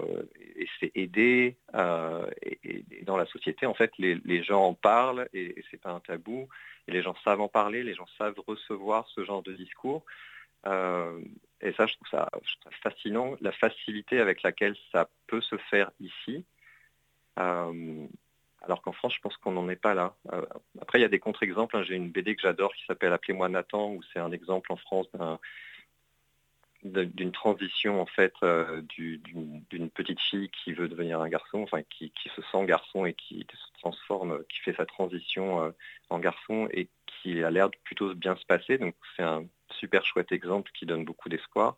aidé euh, et, dans la société en fait les, les gens en parlent et, c'est pas un tabou et les gens savent en parler les gens savent recevoir ce genre de discours euh, et ça je trouve ça, fascinant la facilité avec laquelle ça peut se faire ici euh, alors qu'en France je pense qu'on n'en est pas là euh, après il y a des contre-exemples hein. j'ai une BD que j'adore qui s'appelle appelez-moi Nathan où c'est un exemple en France d'un d'une transition en fait euh, d'une du, petite fille qui veut devenir un garçon, enfin qui, se sent garçon et qui se transforme, qui fait sa transition euh, en garçon et qui a l'air de plutôt bien se passer. Donc c'est un super chouette exemple qui donne beaucoup d'espoir.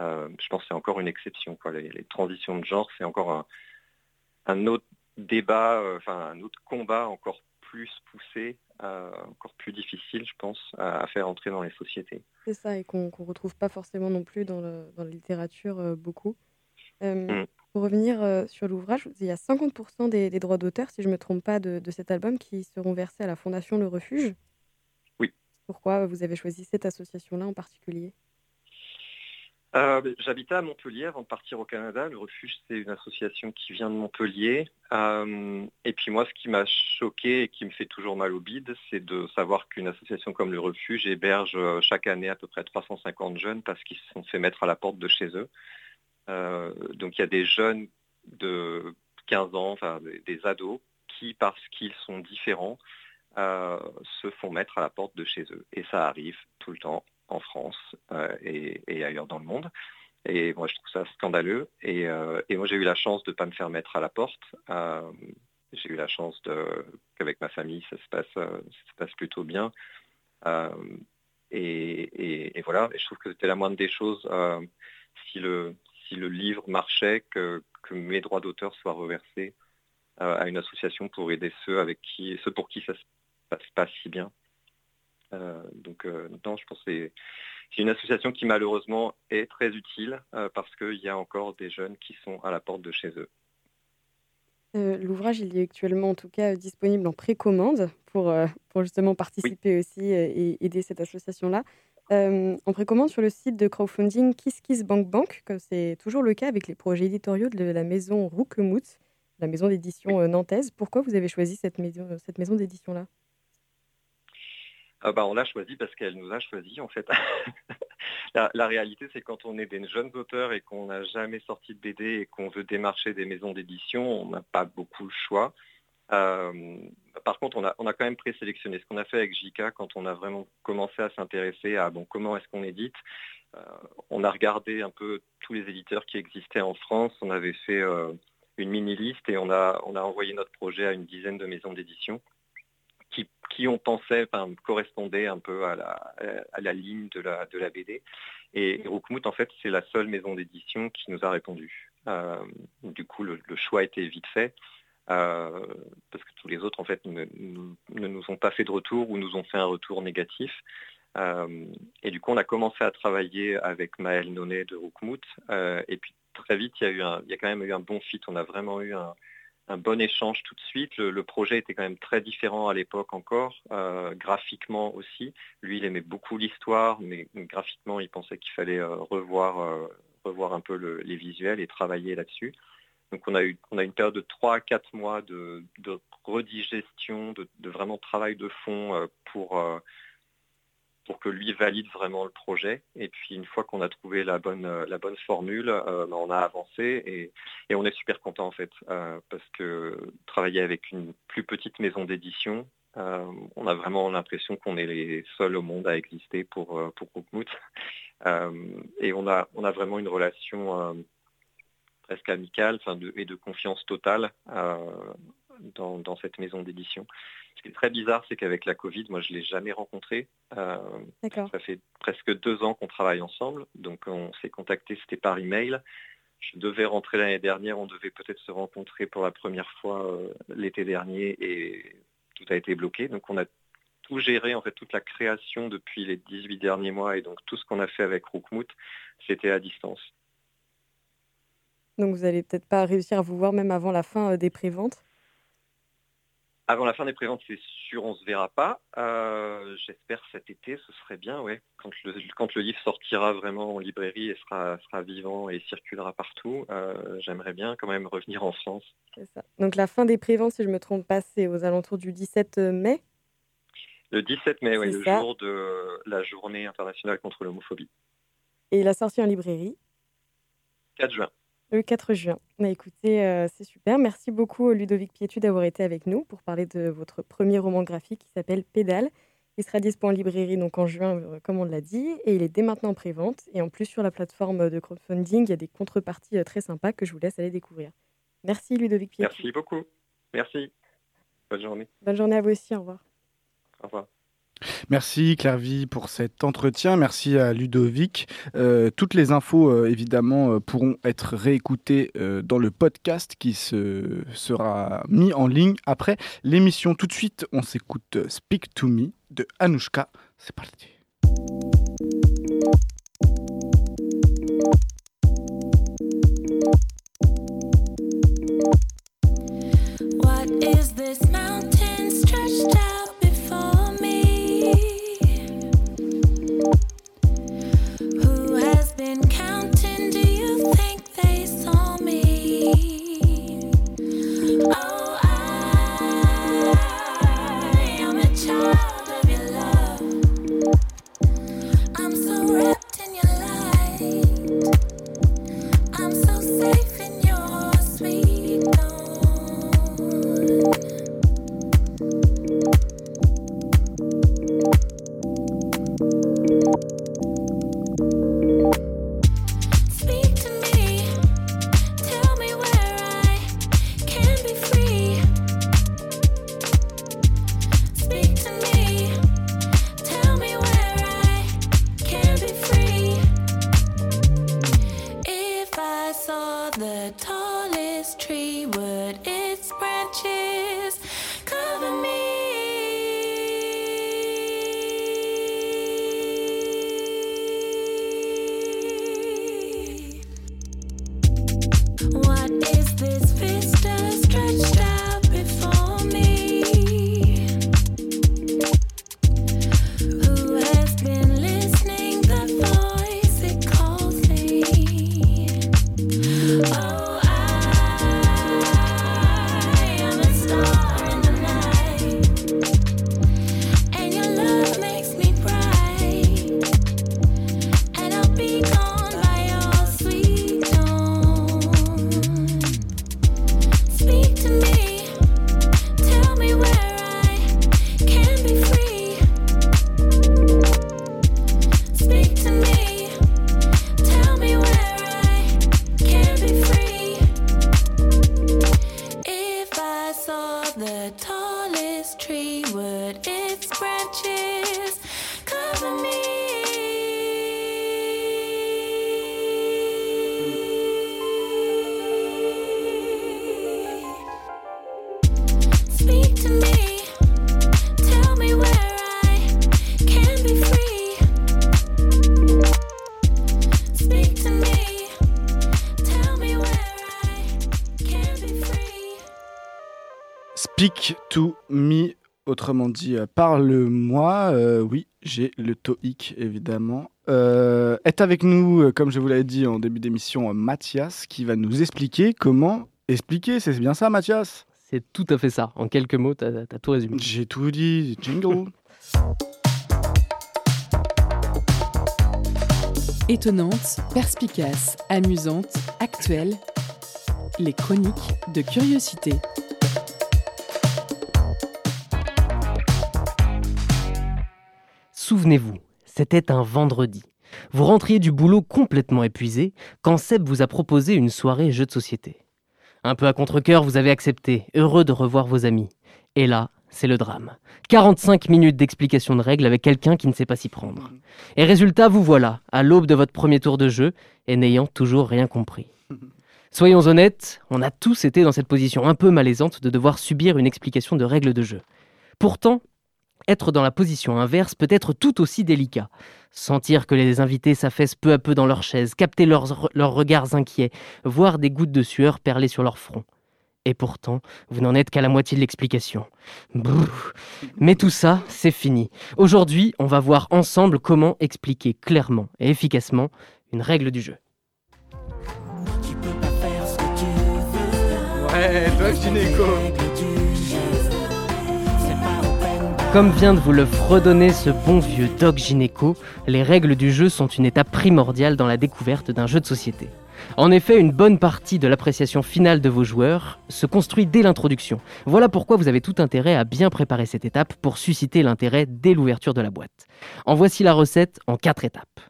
Euh, je pense que c'est encore une exception. Quoi. Les, les transitions de genre, c'est encore un, un, autre débat, euh, enfin un autre combat encore plus poussé euh, encore plus difficile, je pense, à, à faire entrer dans les sociétés. C'est ça, et qu'on ne retrouve pas forcément non plus dans, le- dans la littérature beaucoup. Mm. Pour revenir sur l'ouvrage, il y a 50% des, des droits d'auteur, si je ne me trompe pas, de, de cet album qui seront versés à la Fondation Le Refuge. Pourquoi vous avez choisi cette association-là en particulier? Euh, ben, J'habitais à Montpellier avant de partir au Canada. Le Refuge, c'est une association qui vient de Montpellier. Euh, et puis moi, ce qui m'a choqué et qui me fait toujours mal au bide, c'est de savoir qu'une association comme le Refuge héberge euh, chaque année à peu près 350 jeunes parce qu'ils se sont fait mettre à la porte de chez eux. Donc il y a des jeunes de 15 ans, enfin des ados, qui, parce qu'ils sont différents, euh, se font mettre à la porte de chez eux. Et ça arrive tout le temps en France euh, et, ailleurs dans le monde. Et moi, je trouve ça scandaleux. Et, euh, moi, j'ai eu la chance de ne pas me faire mettre à la porte. J'ai eu la chance qu'avec ma famille, ça se passe, ça se passe plutôt bien. Et, et- voilà, je trouve que c'était la moindre des choses si, le, si le livre marchait, que, que mes droits d'auteur soient reversés à une association pour aider ceux avec qui, ceux pour qui ça se passe pas si bien. Euh, donc euh, non, je pense que c'est c'est une association qui malheureusement est très utile euh, parce qu'il y a encore des jeunes qui sont à la porte de chez eux. Euh, L'ouvrage, il est actuellement en tout cas disponible en précommande pour, pour justement participer aussi et aider cette association-là. En précommande sur le site de crowdfunding KissKissBankBank, comme c'est toujours le cas avec les projets éditoriaux de la maison Rouquemout, la maison d'édition nantaise. Pourquoi vous avez choisi cette maison, cette maison d'édition-là? Ah bah, on l'a choisi parce qu'elle nous a choisi en fait. la, réalité c'est quand on est des jeunes auteurs et qu'on n'a jamais sorti de BD et qu'on veut démarcher des maisons d'édition, on n'a pas beaucoup le choix. Euh, par contre, on a, quand même présélectionné ce qu'on a fait avec JK quand on a vraiment commencé à s'intéresser à comment est-ce qu'on édite. Euh, on a regardé un peu tous les éditeurs qui existaient en France. On avait fait euh, une mini-liste et on a envoyé notre projet à une dizaine de maisons d'édition qui, on pensait correspondait un peu à la, ligne de la, BD. Et Roukmout, en fait, c'est la seule maison d'édition qui nous a répondu. Euh, du coup, le, le choix était vite fait. Euh, parce que tous les autres en fait ne, nous ont pas fait de retour ou nous ont fait un retour négatif. Euh, et du coup, on a commencé à travailler avec Maël Nonnet de Roukmout. Euh, et puis très vite, il y, a eu un, il y a quand même eu un bon fit. On a vraiment eu un, un bon échange tout de suite. Le, projet était quand même très différent à l'époque encore, euh, graphiquement aussi. Lui, il aimait beaucoup l'histoire, mais graphiquement, il pensait qu'il fallait euh, revoir, revoir un peu le, les visuels et travailler là-dessus. Donc on a eu on a une période de 3 à 4 mois de, redigestion, de, vraiment travail de fond euh, pour, euh, pour que lui valide vraiment le projet. Et puis une fois qu'on a trouvé la bonne, la bonne formule, euh, on a avancé et, et, on est super content en fait euh, parce que travailler avec une plus petite maison d'édition, euh, on a vraiment l'impression qu'on est les seuls au monde à exister pour pour et on a on a vraiment une relation presque amicale de, et de confiance totale euh, dans, dans, cette maison d'édition. Ce qui est très bizarre, c'est qu'avec la Covid, moi, je ne l'ai jamais rencontré. Euh, ça fait presque deux ans qu'on travaille ensemble, donc on s'est contacté, c'était par email. Je devais rentrer l'année dernière, on devait peut-être se rencontrer pour la première fois euh, l'été dernier et tout a été bloqué. Donc on a tout géré, en fait, toute la création depuis les 18 derniers mois et donc tout ce qu'on a fait avec Rookmoot, c'était à distance. Donc vous n'allez peut-être pas réussir à vous voir même avant la fin des préventes? Avant la fin des préventes, c'est sûr, on ne se verra pas. Euh, J'espère cet été, ce serait bien, ouais. Quand le, quand le livre sortira vraiment en librairie et sera, sera vivant et circulera partout, euh, j'aimerais bien quand même revenir en France. Ça. Donc la fin des préventes, si je ne me trompe pas, c'est aux alentours du 17 mai? Le 17 mai, oui, le ça. jour de la journée internationale contre l'homophobie. Et la sortie en librairie? 4 juin. Le 4 juin. Bah, écoutez, euh, c'est super. Merci beaucoup, Ludovic Pietu, d'avoir été avec nous pour parler de votre premier roman graphique qui s'appelle Pédale. Il sera disponible en librairie donc en juin, euh, comme on l'a dit, et il est dès maintenant en prévente. Et en plus, sur la plateforme de crowdfunding, il y a des contreparties euh, très sympas que je vous laisse aller découvrir. Merci, Ludovic Pietu. Merci beaucoup. Merci. Bonne journée. Bonne journée à vous aussi. Au revoir. Au revoir. Merci Clairvy pour cet entretien. Merci à Ludovic. Euh, toutes les infos, euh, évidemment, euh, pourront être réécoutées dans le podcast qui se, sera mis en ligne après l'émission. Tout de suite, on s'écoute Speak to Me de Anouchka. C'est parti. What is know. Speak to me, autrement dit, euh, parle-moi. Euh, oui, j'ai le TOEIC, évidemment. Euh, est avec nous, comme je vous l'avais dit en début d'émission, Mathias, qui va nous expliquer comment expliquer. C'est bien ça, Mathias? C'est tout à fait ça. En quelques mots, t'as as tout résumé. J'ai tout dit. Jingle. Étonnante, perspicace, amusante, actuelle. Les chroniques de curiosité. Souvenez-vous, c'était un vendredi. Vous rentriez du boulot complètement épuisé quand Seb vous a proposé une soirée jeu de société. Un peu à contre-coeur, vous avez accepté, heureux de revoir vos amis. Et là, c'est le drame. 45 minutes d'explication de règles avec quelqu'un qui ne sait pas s'y prendre. Et résultat, vous voilà, à l'aube de votre premier tour de jeu, et n'ayant toujours rien compris. Soyons honnêtes, on a tous été dans cette position un peu malaisante de devoir subir une explication de règles de jeu. Pourtant, être dans la position inverse peut être tout aussi délicat. Sentir que les invités s'affaissent peu à peu dans leurs chaises, capter leurs, regards inquiets, voir des gouttes de sueur perler sur leur front. Et pourtant, vous n'en êtes qu'à la moitié de l'explication. Mais tout ça, c'est fini. Aujourd'hui, on va voir ensemble comment expliquer clairement et efficacement une règle du jeu. Ouais, toi, gynéco. Comme vient de vous le fredonner ce bon vieux Doc Gynéco, les règles du jeu sont une étape primordiale dans la découverte d'un jeu de société. En effet, une bonne partie de l'appréciation finale de vos joueurs se construit dès l'introduction. Voilà pourquoi vous avez tout intérêt à bien préparer cette étape pour susciter l'intérêt dès l'ouverture de la boîte. En voici la recette en quatre étapes.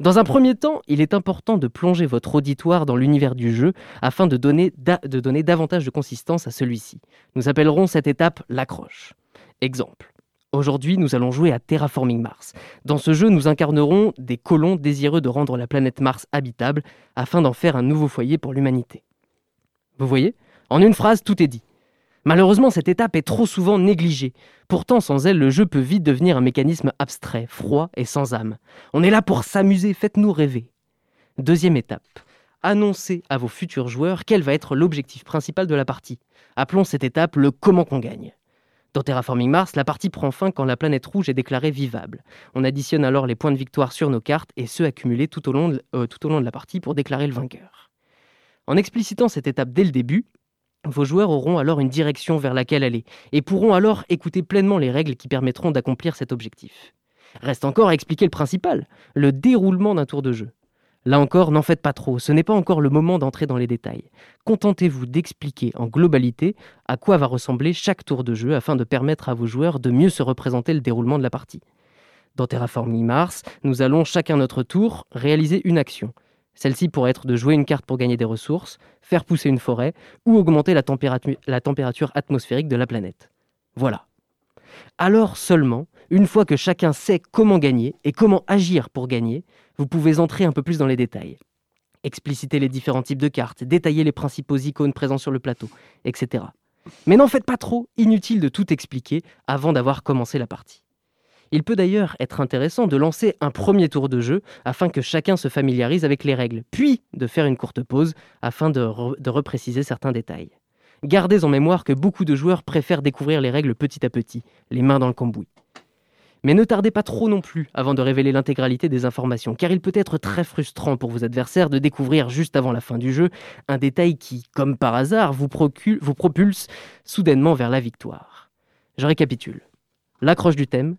Dans un premier temps, il est important de plonger votre auditoire dans l'univers du jeu afin de donner, de donner davantage de consistance à celui-ci. Nous appellerons cette étape l'accroche. Exemple. Aujourd'hui, nous allons jouer à Terraforming Mars. Dans ce jeu, nous incarnerons des colons désireux de rendre la planète Mars habitable afin d'en faire un nouveau foyer pour l'humanité. Vous voyez? En une phrase, tout est dit. Malheureusement, cette étape est trop souvent négligée. Pourtant, sans elle, le jeu peut vite devenir un mécanisme abstrait, froid et sans âme. On est là pour s'amuser, faites-nous rêver. Deuxième étape. Annoncez à vos futurs joueurs quel va être l'objectif principal de la partie. Appelons cette étape le comment qu'on gagne. Dans Terraforming Mars, la partie prend fin quand la planète rouge est déclarée vivable. On additionne alors les points de victoire sur nos cartes et ceux accumulés tout au long de, euh, tout au long de la partie pour déclarer le vainqueur. En explicitant cette étape dès le début, vos joueurs auront alors une direction vers laquelle aller et pourront alors écouter pleinement les règles qui permettront d'accomplir cet objectif. Reste encore à expliquer le principal, le déroulement d'un tour de jeu. Là encore, n'en faites pas trop, ce n'est pas encore le moment d'entrer dans les détails. Contentez-vous d'expliquer en globalité à quoi va ressembler chaque tour de jeu afin de permettre à vos joueurs de mieux se représenter le déroulement de la partie. Dans Terraforming Mars, nous allons chacun notre tour réaliser une action. Celle-ci pourrait être de jouer une carte pour gagner des ressources, faire pousser une forêt ou augmenter la, températu- la température atmosphérique de la planète. Voilà. Alors seulement, une fois que chacun sait comment gagner et comment agir pour gagner, vous pouvez entrer un peu plus dans les détails. Expliciter les différents types de cartes, détailler les principaux icônes présents sur le plateau, etc. Mais n'en faites pas trop, inutile de tout expliquer avant d'avoir commencé la partie. Il peut d'ailleurs être intéressant de lancer un premier tour de jeu afin que chacun se familiarise avec les règles, puis de faire une courte pause afin de, de repréciser certains détails. Gardez en mémoire que beaucoup de joueurs préfèrent découvrir les règles petit à petit, les mains dans le cambouis. Mais ne tardez pas trop non plus avant de révéler l'intégralité des informations, car il peut être très frustrant pour vos adversaires de découvrir juste avant la fin du jeu un détail qui, comme par hasard, vous, propulse soudainement vers la victoire. Je récapitule. L'accroche du thème,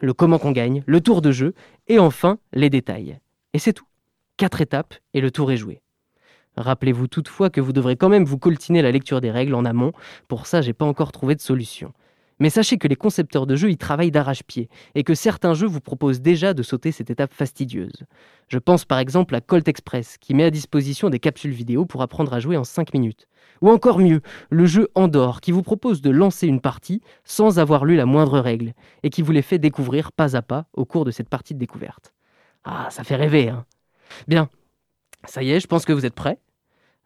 le comment qu'on gagne, le tour de jeu, et enfin les détails. Et c'est tout. Quatre étapes et le tour est joué. Rappelez-vous toutefois que vous devrez quand même vous coltiner la lecture des règles en amont. Pour ça, j'ai pas encore trouvé de solution. Mais sachez que les concepteurs de jeux y travaillent d'arrache-pied et que certains jeux vous proposent déjà de sauter cette étape fastidieuse. Je pense par exemple à Colt Express qui met à disposition des capsules vidéo pour apprendre à jouer en 5 minutes. Ou encore mieux, le jeu Andorre qui vous propose de lancer une partie sans avoir lu la moindre règle et qui vous les fait découvrir pas à pas au cours de cette partie de découverte. Ah, ça fait rêver, hein Bien, ça y est, je pense que vous êtes prêts.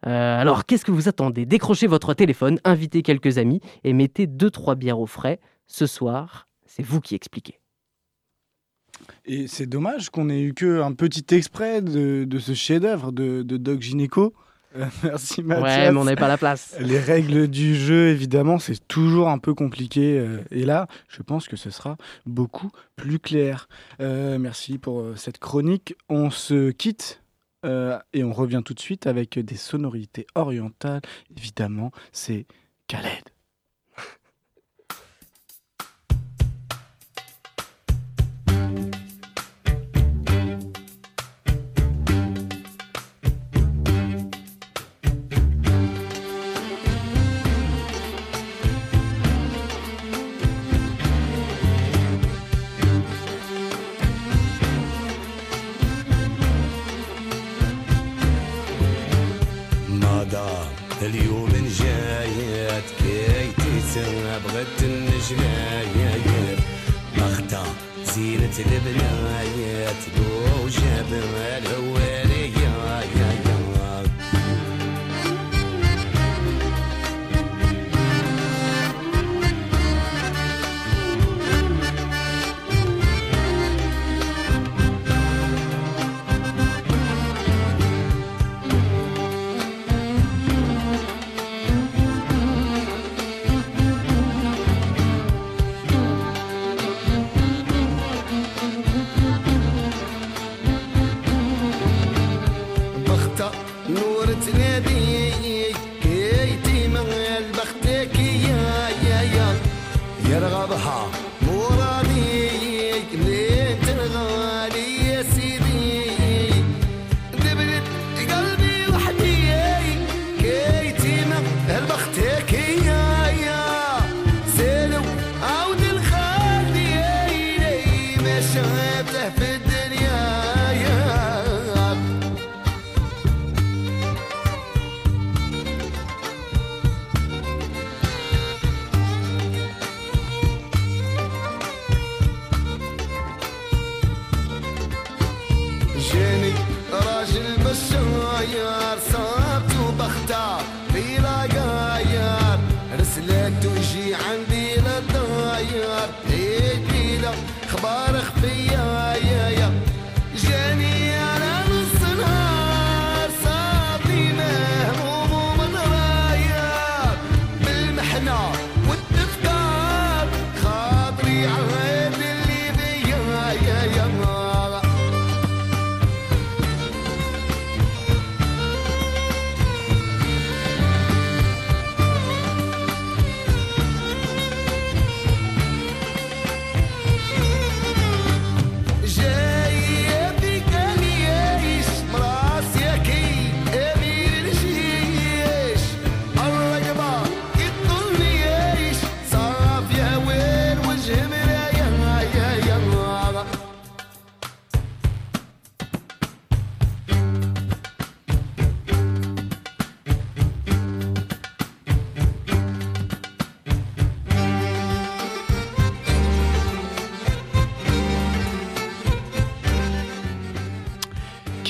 Euh, alors, qu'est-ce que vous attendez? Décrochez votre téléphone, invitez quelques amis et mettez 2-3 bières au frais. Ce soir, c'est vous qui expliquez. Et c'est dommage qu'on ait eu que un petit extrait de, de ce chef-d'œuvre de, de Doc Gynéco. Euh, merci Mathias. Ouais, mais on n'avait pas la place. Les règles du jeu, évidemment, c'est toujours un peu compliqué. euh, et là, je pense que ce sera beaucoup plus clair. Euh, merci pour cette chronique. On se quitte euh, et on revient tout de suite avec des sonorités orientales. Évidemment, c'est Khaled.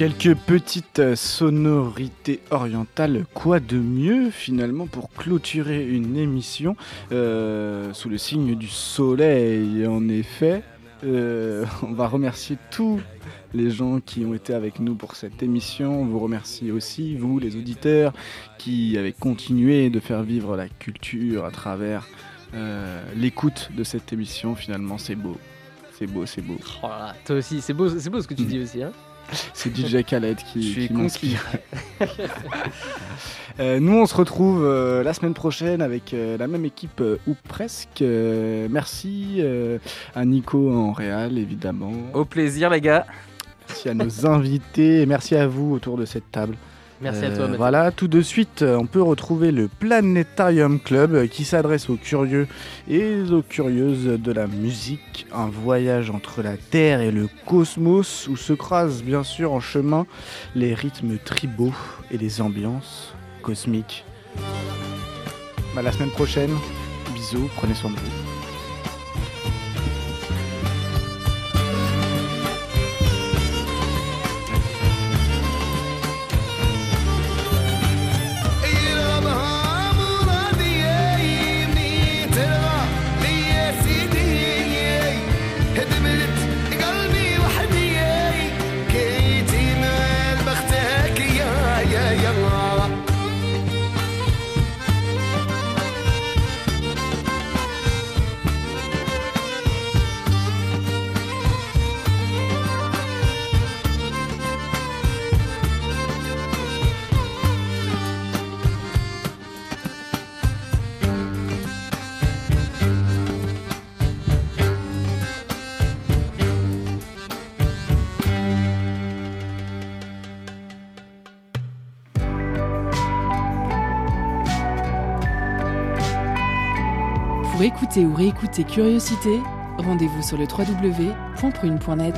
Quelques petites sonorités orientales, quoi de mieux finalement pour clôturer une émission euh, sous le signe du soleil en effet? euh, on va remercier tous les gens qui ont été avec nous pour cette émission. On vous remercie aussi, vous les auditeurs, qui avez continué de faire vivre la culture à travers euh, l'écoute de cette émission. Finalement, c'est beau. C'est beau, c'est beau. Oh là, toi aussi, c'est beau, c'est beau ce que tu dis aussi. Hein C'est DJ Khaled qui, Je suis qui m'inspire. Euh, nous, on se retrouve euh, la semaine prochaine avec euh, la même équipe euh, ou presque. Euh, merci euh, à Nico en Réal, évidemment. Au plaisir, les gars. Merci à nos invités et merci à vous autour de cette table. Merci à toi, Euh, Mathieu. Voilà, tout de suite, euh, on peut retrouver le Planetarium Club euh, qui s'adresse aux curieux et aux curieuses de la musique. Un voyage entre la Terre et le cosmos où se croisent bien sûr en chemin les rythmes tribaux et les ambiances cosmiques. Bah, la semaine prochaine, bisous, prenez soin de vous. Ou réécouter Curiosité, rendez-vous sur le www.prune.net.